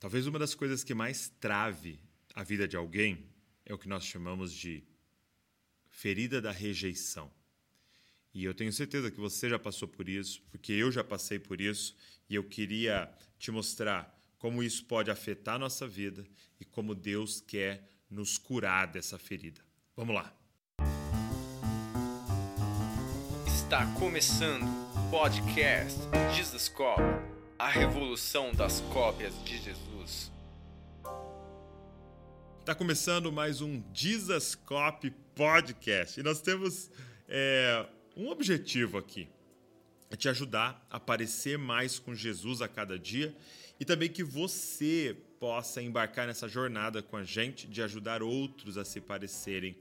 Talvez uma das coisas que mais trave a vida de alguém é o que nós chamamos de ferida da rejeição. E eu tenho certeza que você já passou por isso, porque eu já passei por isso, e eu queria te mostrar como isso pode afetar a nossa vida e como Deus quer nos curar dessa ferida. Vamos lá. Está começando o podcast Jesus Cop, a revolução das cópias de Jesus. Está começando mais um Jesus Cop podcast e nós temos é, um objetivo aqui: é te ajudar a parecer mais com Jesus a cada dia e também que você possa embarcar nessa jornada com a gente de ajudar outros a se parecerem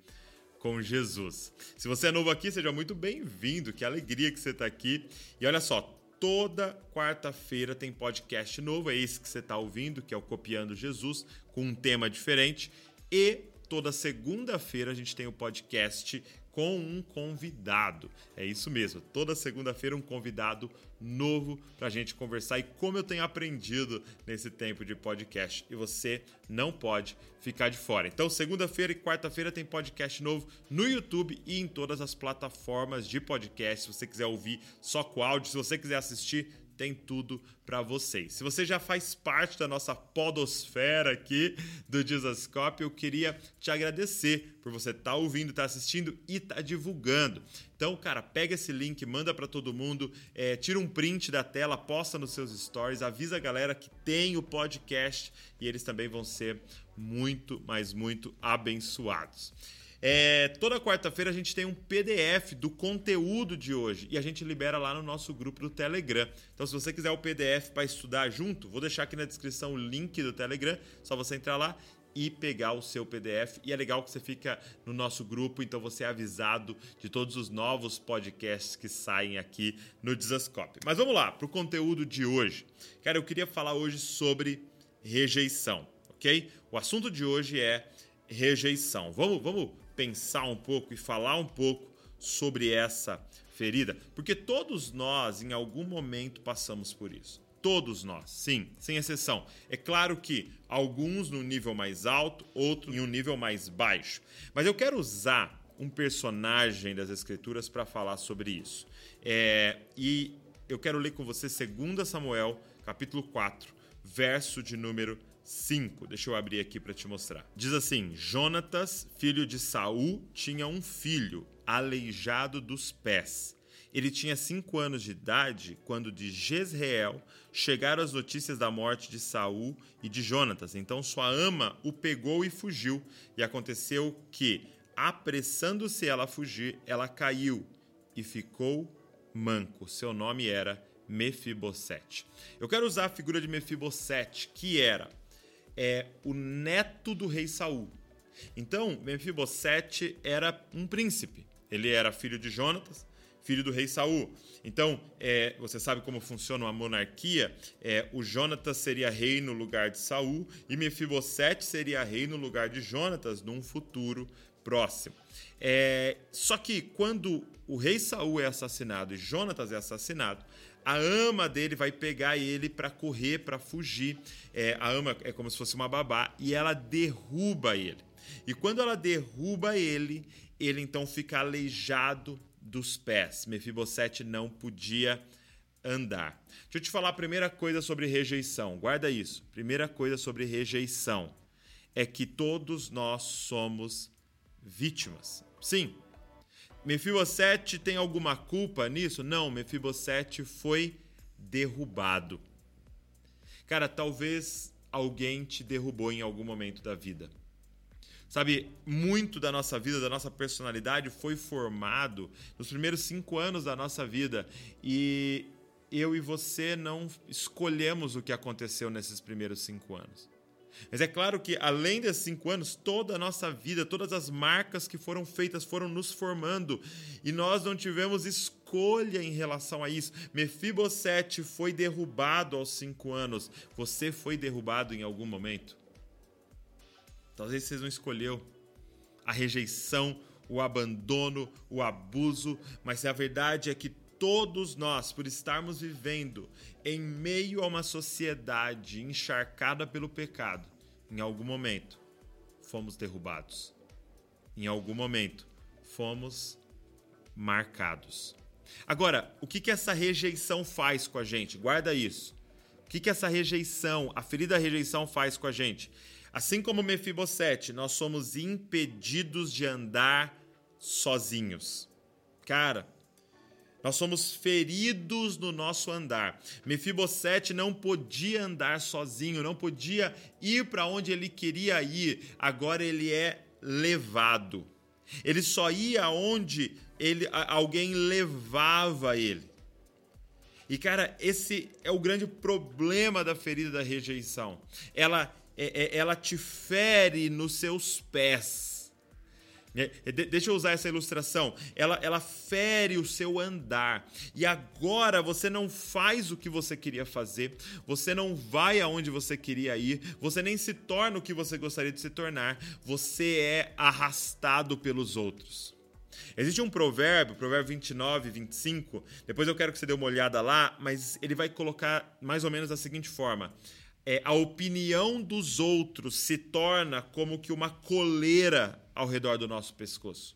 com Jesus. Se você é novo aqui, seja muito bem-vindo. Que alegria que você está aqui. E olha só, toda quarta-feira tem podcast novo, é esse que você está ouvindo, que é o Copiando Jesus, com um tema diferente. E toda segunda-feira a gente tem o podcast com um convidado. É isso mesmo, toda segunda-feira um convidado novo para a gente conversar e como eu tenho aprendido nesse tempo de podcast. E você não pode ficar de fora. Então, segunda-feira e quarta-feira tem podcast novo no YouTube e em todas as plataformas de podcast. Se você quiser ouvir só com áudio, se você quiser assistir, tem tudo para vocês. Se você já faz parte da nossa podosfera aqui do Dizascope, eu queria te agradecer por você estar tá ouvindo, estar tá assistindo e estar tá divulgando. Então, cara, pega esse link, manda para todo mundo, é, tira um print da tela, posta nos seus stories, avisa a galera que tem o podcast e eles também vão ser muito, mas muito abençoados. É, toda quarta-feira a gente tem um PDF do conteúdo de hoje e a gente libera lá no nosso grupo do Telegram. Então, se você quiser o PDF para estudar junto, vou deixar aqui na descrição o link do Telegram. Só você entrar lá e pegar o seu PDF. E é legal que você fica no nosso grupo, então você é avisado de todos os novos podcasts que saem aqui no Desascope. Mas vamos lá para o conteúdo de hoje. Cara, eu queria falar hoje sobre rejeição, ok? O assunto de hoje é rejeição. Vamos, vamos pensar um pouco e falar um pouco sobre essa ferida, porque todos nós, em algum momento, passamos por isso. Todos nós, sim, sem exceção. É claro que alguns no nível mais alto, outros em um nível mais baixo. Mas eu quero usar um personagem das Escrituras para falar sobre isso. É, e eu quero ler com você 2 Samuel, capítulo 4, verso de número 5. Deixa eu abrir aqui para te mostrar. Diz assim: Jonatas, filho de Saul, tinha um filho aleijado dos pés. Ele tinha cinco anos de idade quando de Jezreel chegaram as notícias da morte de Saul e de Jonatas. Então sua ama o pegou e fugiu. E aconteceu que, apressando-se ela a fugir, ela caiu e ficou manco. Seu nome era Mefibosete. Eu quero usar a figura de Mefibosete, que era é o neto do rei Saul. Então, Mefibosete era um príncipe. Ele era filho de Jonatas, filho do rei Saul. Então, é, você sabe como funciona uma monarquia? É, o Jonatas seria rei no lugar de Saul e Mefibosete seria rei no lugar de Jonatas num futuro próximo. É, só que quando o rei Saul é assassinado e Jonatas é assassinado, a ama dele vai pegar ele para correr, para fugir. É, a ama é como se fosse uma babá e ela derruba ele. E quando ela derruba ele, ele então fica aleijado dos pés. Mefibosete não podia andar. Deixa eu te falar a primeira coisa sobre rejeição. Guarda isso. Primeira coisa sobre rejeição é que todos nós somos vítimas. Sim, Mefibosete tem alguma culpa nisso? Não, Mefibosete foi derrubado. Cara, talvez alguém te derrubou em algum momento da vida. Sabe, muito da nossa vida, da nossa personalidade foi formado nos primeiros cinco anos da nossa vida e eu e você não escolhemos o que aconteceu nesses primeiros cinco anos. Mas é claro que, além desses cinco anos, toda a nossa vida, todas as marcas que foram feitas foram nos formando e nós não tivemos escolha em relação a isso. Mefibosete foi derrubado aos cinco anos. Você foi derrubado em algum momento? Talvez você não escolheu a rejeição, o abandono, o abuso, mas a verdade é que todos nós, por estarmos vivendo em meio a uma sociedade encharcada pelo pecado, em algum momento fomos derrubados. Em algum momento fomos marcados. Agora, o que, que essa rejeição faz com a gente? Guarda isso. O que, que essa rejeição, a ferida rejeição faz com a gente? Assim como Mefibosete, nós somos impedidos de andar sozinhos. Cara, nós somos feridos no nosso andar. Mefibosete não podia andar sozinho, não podia ir para onde ele queria ir. Agora ele é levado. Ele só ia onde ele, alguém levava ele. E cara, esse é o grande problema da ferida da rejeição. Ela, é, é, ela te fere nos seus pés deixa eu usar essa ilustração. Ela, ela fere o seu andar. E agora você não faz o que você queria fazer, você não vai aonde você queria ir, você nem se torna o que você gostaria de se tornar, você é arrastado pelos outros. Existe um provérbio, provérbio 29, 25, depois eu quero que você dê uma olhada lá, mas ele vai colocar mais ou menos da seguinte forma é, a opinião dos outros se torna como que uma coleira ao redor do nosso pescoço.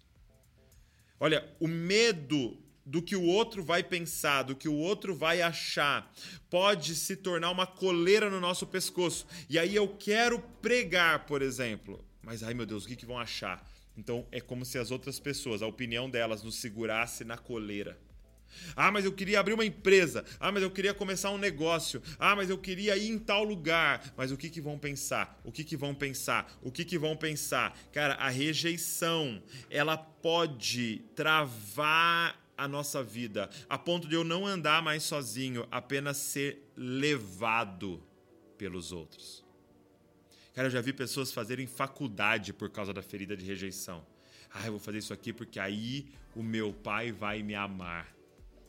Olha, o medo do que o outro vai pensar, do que o outro vai achar, pode se tornar uma coleira no nosso pescoço. E aí eu quero pregar, por exemplo, mas ai meu Deus, o que, que vão achar? Então é como se as outras pessoas, a opinião delas, nos segurasse na coleira. Ah, mas eu queria abrir uma empresa. Ah, mas eu queria começar um negócio. Ah, mas eu queria ir em tal lugar. Mas o que, que vão pensar? O que, que vão pensar? O que, que vão pensar? Cara, a rejeição, ela pode travar a nossa vida a ponto de eu não andar mais sozinho, apenas ser levado pelos outros. Cara, eu já vi pessoas fazerem faculdade por causa da ferida de rejeição. Ah, eu vou fazer isso aqui porque aí o meu pai vai me amar.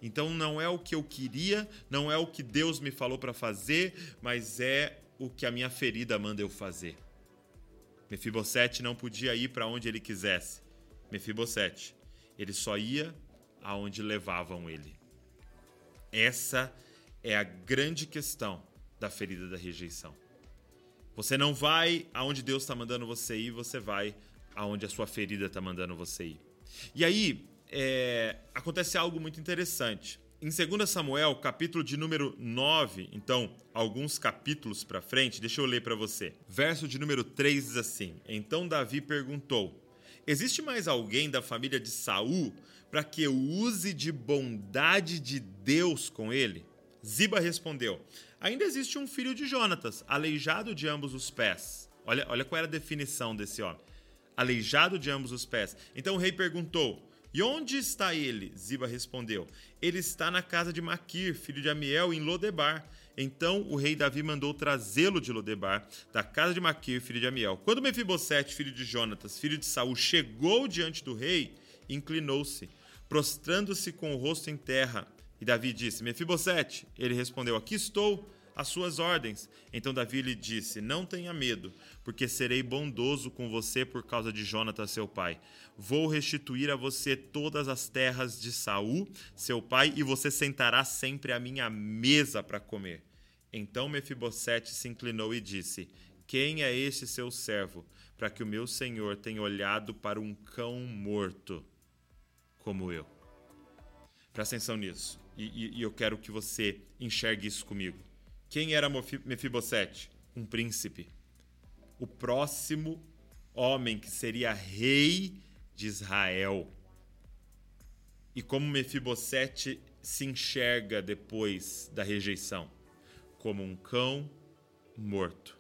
Então não é o que eu queria, não é o que Deus me falou para fazer, mas é o que a minha ferida manda eu fazer. Mefibosete não podia ir para onde ele quisesse. Mefibosete, ele só ia aonde levavam ele. Essa é a grande questão da ferida da rejeição. Você não vai aonde Deus está mandando você ir, você vai aonde a sua ferida está mandando você ir. E aí, é, acontece algo muito interessante. Em 2 Samuel, capítulo de número 9, então, alguns capítulos para frente, deixa eu ler para você. Verso de número 3 diz assim: Então Davi perguntou: Existe mais alguém da família de Saul para que eu use de bondade de Deus com ele? Ziba respondeu: Ainda existe um filho de Jonatas, aleijado de ambos os pés. Olha, olha qual era a definição desse homem. Aleijado de ambos os pés. Então o rei perguntou: e onde está ele? Ziba respondeu: Ele está na casa de Maquir, filho de Amiel, em Lodebar. Então o rei Davi mandou trazê-lo de Lodebar, da casa de Maquir, filho de Amiel. Quando Mefibosete, filho de Jonatas, filho de Saul, chegou diante do rei, inclinou-se, prostrando-se com o rosto em terra. E Davi disse: Mefibosete. Ele respondeu: Aqui estou as suas ordens. Então Davi lhe disse: Não tenha medo, porque serei bondoso com você por causa de Jonatas, seu pai. Vou restituir a você todas as terras de Saul, seu pai, e você sentará sempre à minha mesa para comer. Então Mefibosete se inclinou e disse: Quem é este seu servo, para que o meu senhor tenha olhado para um cão morto como eu? Presta atenção nisso, e, e, e eu quero que você enxergue isso comigo. Quem era Mefibosete? Um príncipe. O próximo homem que seria rei de Israel. E como Mefibosete se enxerga depois da rejeição? Como um cão morto.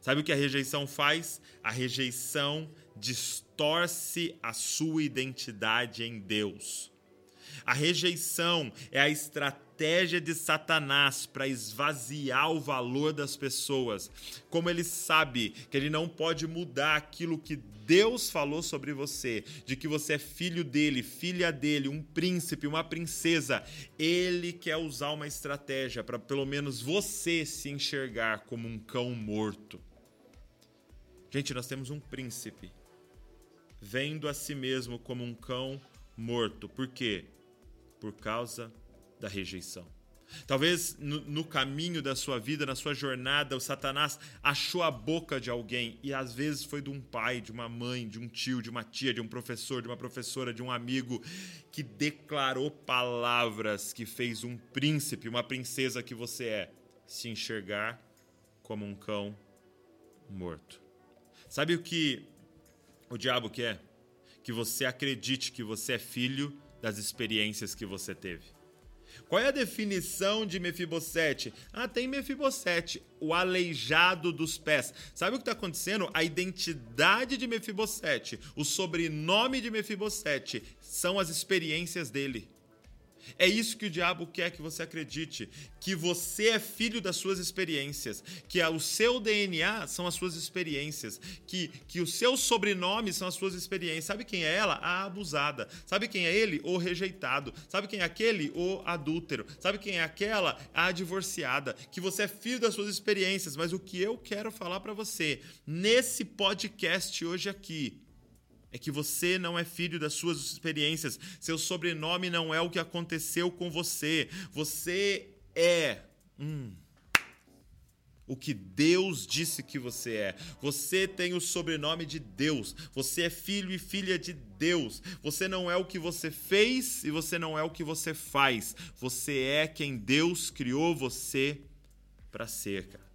Sabe o que a rejeição faz? A rejeição distorce a sua identidade em Deus. A rejeição é a estratégia de Satanás para esvaziar o valor das pessoas. Como ele sabe que ele não pode mudar aquilo que Deus falou sobre você, de que você é filho dele, filha dele, um príncipe, uma princesa, ele quer usar uma estratégia para pelo menos você se enxergar como um cão morto. Gente, nós temos um príncipe vendo a si mesmo como um cão morto. Por quê? Por causa da rejeição. Talvez no, no, caminho da sua vida, na sua jornada, o Satanás achou a boca de alguém e às vezes foi de um pai, de uma mãe, de um tio, de uma tia, de um professor, de uma professora, de um amigo que declarou palavras que fez um príncipe, uma princesa que você é, se enxergar como um cão morto. Sabe o que o diabo quer? Que você acredite que você é filho das experiências que você teve. Qual é a definição de Mefibosete? Ah, tem Mefibosete, o aleijado dos pés. Sabe o que está acontecendo? A identidade de Mefibosete, o sobrenome de Mefibosete, são as experiências dele. É isso que o diabo quer que você acredite, que você é filho das suas experiências, que o seu DNA são as suas experiências, que, que o seu sobrenome são as suas experiências. Sabe quem é ela? A abusada. Sabe quem é ele? O rejeitado. Sabe quem é aquele? O adúltero. Sabe quem é aquela? A divorciada. Que você é filho das suas experiências, mas o que eu quero falar para você nesse podcast hoje aqui é que você não é filho das suas experiências. Seu sobrenome não é o que aconteceu com você. Você é. Hum, o que Deus disse que você é. Você tem o sobrenome de Deus. Você é filho e filha de Deus. Você não é o que você fez e você não é o que você faz. Você é quem Deus criou você para ser, cara.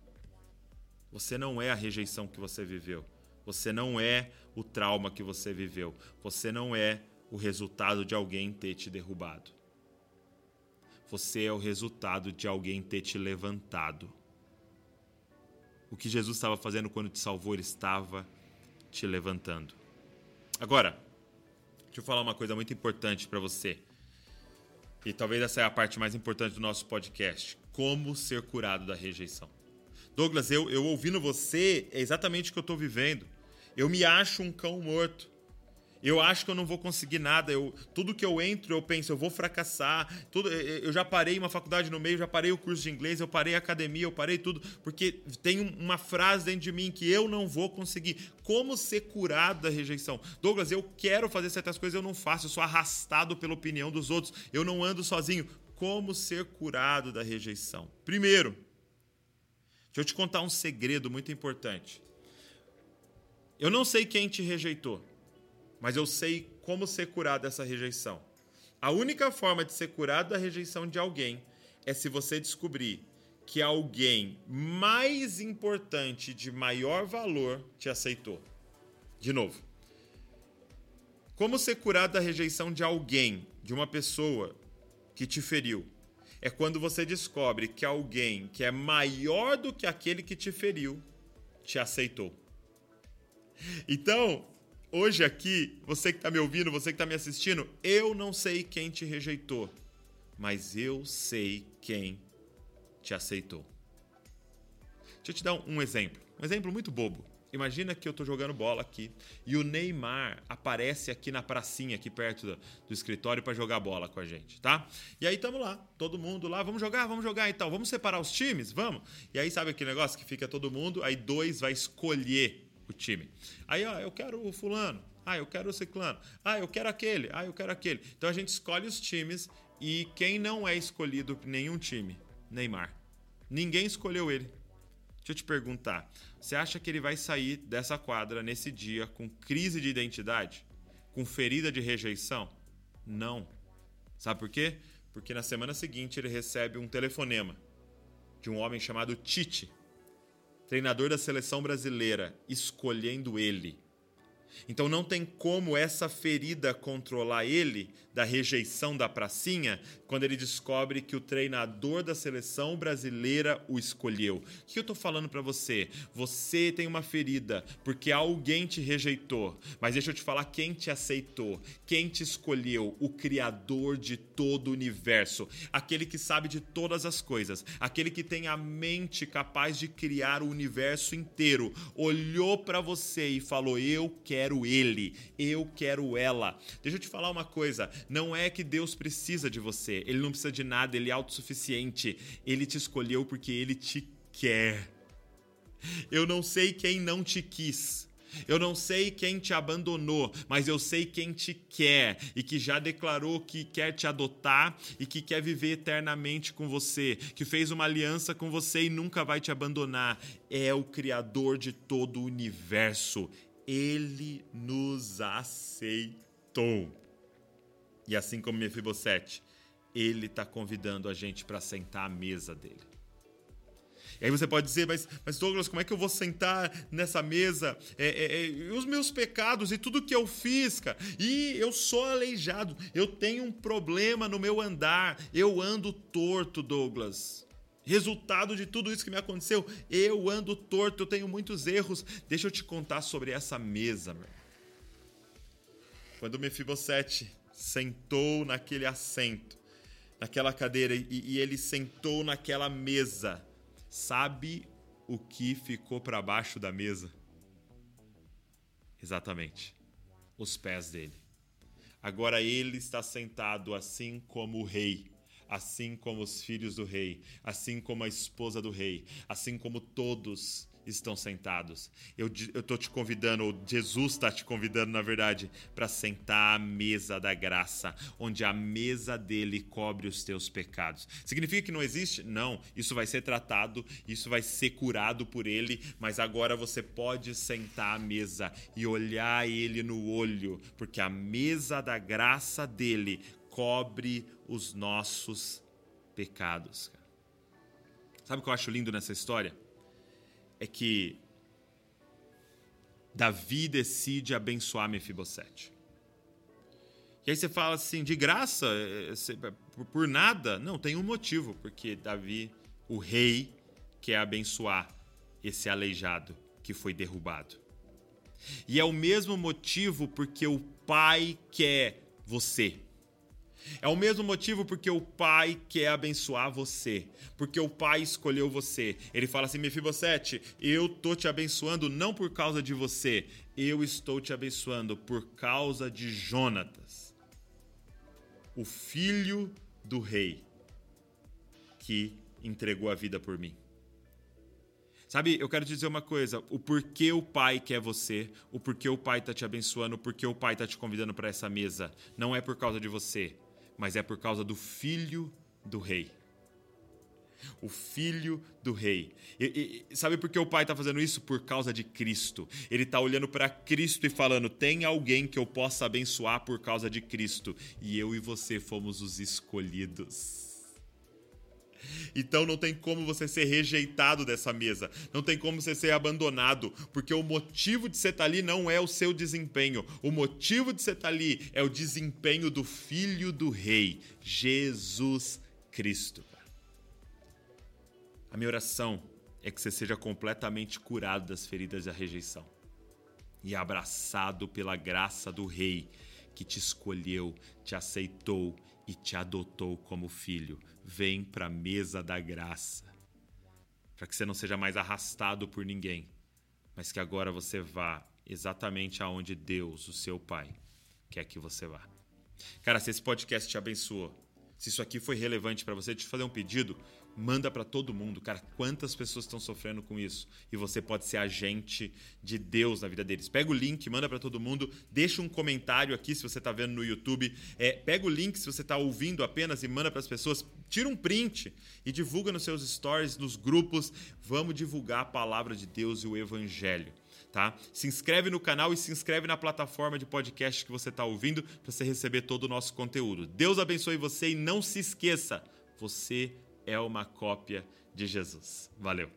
Você não é a rejeição que você viveu. Você não é o trauma que você viveu. Você não é o resultado de alguém ter te derrubado. Você é o resultado de alguém ter te levantado. O que Jesus estava fazendo quando te salvou, ele estava te levantando. Agora, deixa eu falar uma coisa muito importante para você. E talvez essa é a parte mais importante do nosso podcast: como ser curado da rejeição. Douglas, eu, eu ouvindo você, é exatamente o que eu estou vivendo. Eu me acho um cão morto. Eu acho que eu não vou conseguir nada. Eu, tudo que eu entro, eu penso, eu vou fracassar. Tudo, eu já parei uma faculdade no meio, já parei o curso de inglês, eu parei a academia, eu parei tudo, porque tem uma frase dentro de mim que eu não vou conseguir. Como ser curado da rejeição? Douglas, eu quero fazer certas coisas, eu não faço, eu sou arrastado pela opinião dos outros, eu não ando sozinho. Como ser curado da rejeição? Primeiro, deixa eu te contar um segredo muito importante. Eu não sei quem te rejeitou, mas eu sei como ser curado dessa rejeição. A única forma de ser curado da rejeição de alguém é se você descobrir que alguém mais importante, de maior valor, te aceitou. De novo. Como ser curado da rejeição de alguém, de uma pessoa que te feriu? É quando você descobre que alguém que é maior do que aquele que te feriu te aceitou. Então, hoje aqui, você que está me ouvindo, você que está me assistindo, eu não sei quem te rejeitou, mas eu sei quem te aceitou. Deixa eu te dar um exemplo, um exemplo muito bobo. Imagina que eu estou jogando bola aqui e o Neymar aparece aqui na pracinha, aqui perto do, do escritório, para jogar bola com a gente, tá? E aí estamos lá, todo mundo lá, vamos jogar, vamos jogar e tal. Vamos separar os times? Vamos? E aí sabe aquele negócio que fica todo mundo, aí dois vai escolher o time. Aí, ó, eu quero o fulano. Ah, eu quero o ciclano. Ah, eu quero aquele. Ah, eu quero aquele. Então a gente escolhe os times e quem não é escolhido por nenhum time? Neymar. Ninguém escolheu ele. Deixa eu te perguntar. Você acha que ele vai sair dessa quadra nesse dia com crise de identidade? Com ferida de rejeição? Não. Sabe por quê? Porque na semana seguinte ele recebe um telefonema de um homem chamado Tite, treinador da seleção brasileira, escolhendo ele. Então não tem como essa ferida controlar ele da rejeição da pracinha quando ele descobre que o treinador da seleção brasileira o escolheu. O que eu estou falando para você? Você tem uma ferida porque alguém te rejeitou, mas deixa eu te falar quem te aceitou, quem te escolheu, o criador de todo o universo, aquele que sabe de todas as coisas, aquele que tem a mente capaz de criar o universo inteiro, olhou para você e falou: "Eu quero ele, eu quero ela". Deixa eu te falar uma coisa, não é que Deus precisa de você, ele não precisa de nada, ele é autossuficiente. Ele te escolheu porque ele te quer. Eu não sei quem não te quis. Eu não sei quem te abandonou, mas eu sei quem te quer e que já declarou que quer te adotar e que quer viver eternamente com você, que fez uma aliança com você e nunca vai te abandonar. É o Criador de todo o universo. Ele nos aceitou. E assim como Mefibosete, ele está convidando a gente para sentar à mesa dele. E aí você pode dizer, mas, mas Douglas, como é que eu vou sentar nessa mesa? É, é, é, os meus pecados e tudo que eu fiz, cara. E eu sou aleijado, eu tenho um problema no meu andar, eu ando torto, Douglas. Resultado de tudo isso que me aconteceu, eu ando torto, eu tenho muitos erros. Deixa eu te contar sobre essa mesa, meu. Quando Mefibosete sentou naquele assento, naquela cadeira, e, e ele sentou naquela mesa, Sabe o que ficou para baixo da mesa? Exatamente, os pés dele. Agora ele está sentado assim como o rei, assim como os filhos do rei, assim como a esposa do rei, assim como todos estão sentados. Eu estou te convidando, ou Jesus está te convidando, na verdade, para sentar à mesa da graça, onde a mesa dele cobre os teus pecados. Significa que não existe? Não. Isso vai ser tratado, isso vai ser curado por ele, mas agora você pode sentar à mesa e olhar ele no olho, porque a mesa da graça dele cobre os nossos pecados. Sabe o que eu acho lindo nessa história? é que Davi decide abençoar Mefibosete. E aí você fala assim, de graça, é, é, por nada? Não, tem um motivo, porque Davi, o rei, quer abençoar esse aleijado que foi derrubado. E é o mesmo motivo porque o pai quer você. É o mesmo motivo porque o pai quer abençoar você, porque o pai escolheu você. Ele fala assim: Mefibosete, eu tô te abençoando não por causa de você, eu estou te abençoando por causa de Jonatas, o filho do rei que entregou a vida por mim. Sabe, eu quero te dizer uma coisa: o porquê o pai quer você, o porquê o pai está te abençoando, o porquê o pai está te convidando para essa mesa, não é por causa de você, mas é por causa do filho do rei. O filho do rei. E, e, sabe por que o pai está fazendo isso? Por causa de Cristo. Ele está olhando para Cristo e falando: tem alguém que eu possa abençoar por causa de Cristo. E eu e você fomos os escolhidos. Então não tem como você ser rejeitado dessa mesa, não tem como você ser abandonado, porque o motivo de você estar tá ali não é o seu desempenho, o motivo de você estar tá ali é o desempenho do Filho do Rei, Jesus Cristo. A minha oração é que você seja completamente curado das feridas da rejeição e abraçado pela graça do Rei que te escolheu, te aceitou e te adotou como filho vem para a mesa da graça. Para que você não seja mais arrastado por ninguém, mas que agora você vá exatamente aonde Deus, o seu Pai, quer que você vá. Cara, se esse podcast te abençoou, se isso aqui foi relevante para você, deixa eu fazer um pedido manda para todo mundo, cara. Quantas pessoas estão sofrendo com isso? E você pode ser agente de Deus na vida deles. Pega o link, manda para todo mundo, deixa um comentário aqui se você está vendo no YouTube. É, pega o link se você está ouvindo apenas e manda para as pessoas. Tira um print e divulga nos seus stories, nos grupos. Vamos divulgar a palavra de Deus e o Evangelho. Tá? Se inscreve no canal e se inscreve na plataforma de podcast que você está ouvindo para você receber todo o nosso conteúdo. Deus abençoe você e não se esqueça, você é uma cópia de Jesus. Valeu!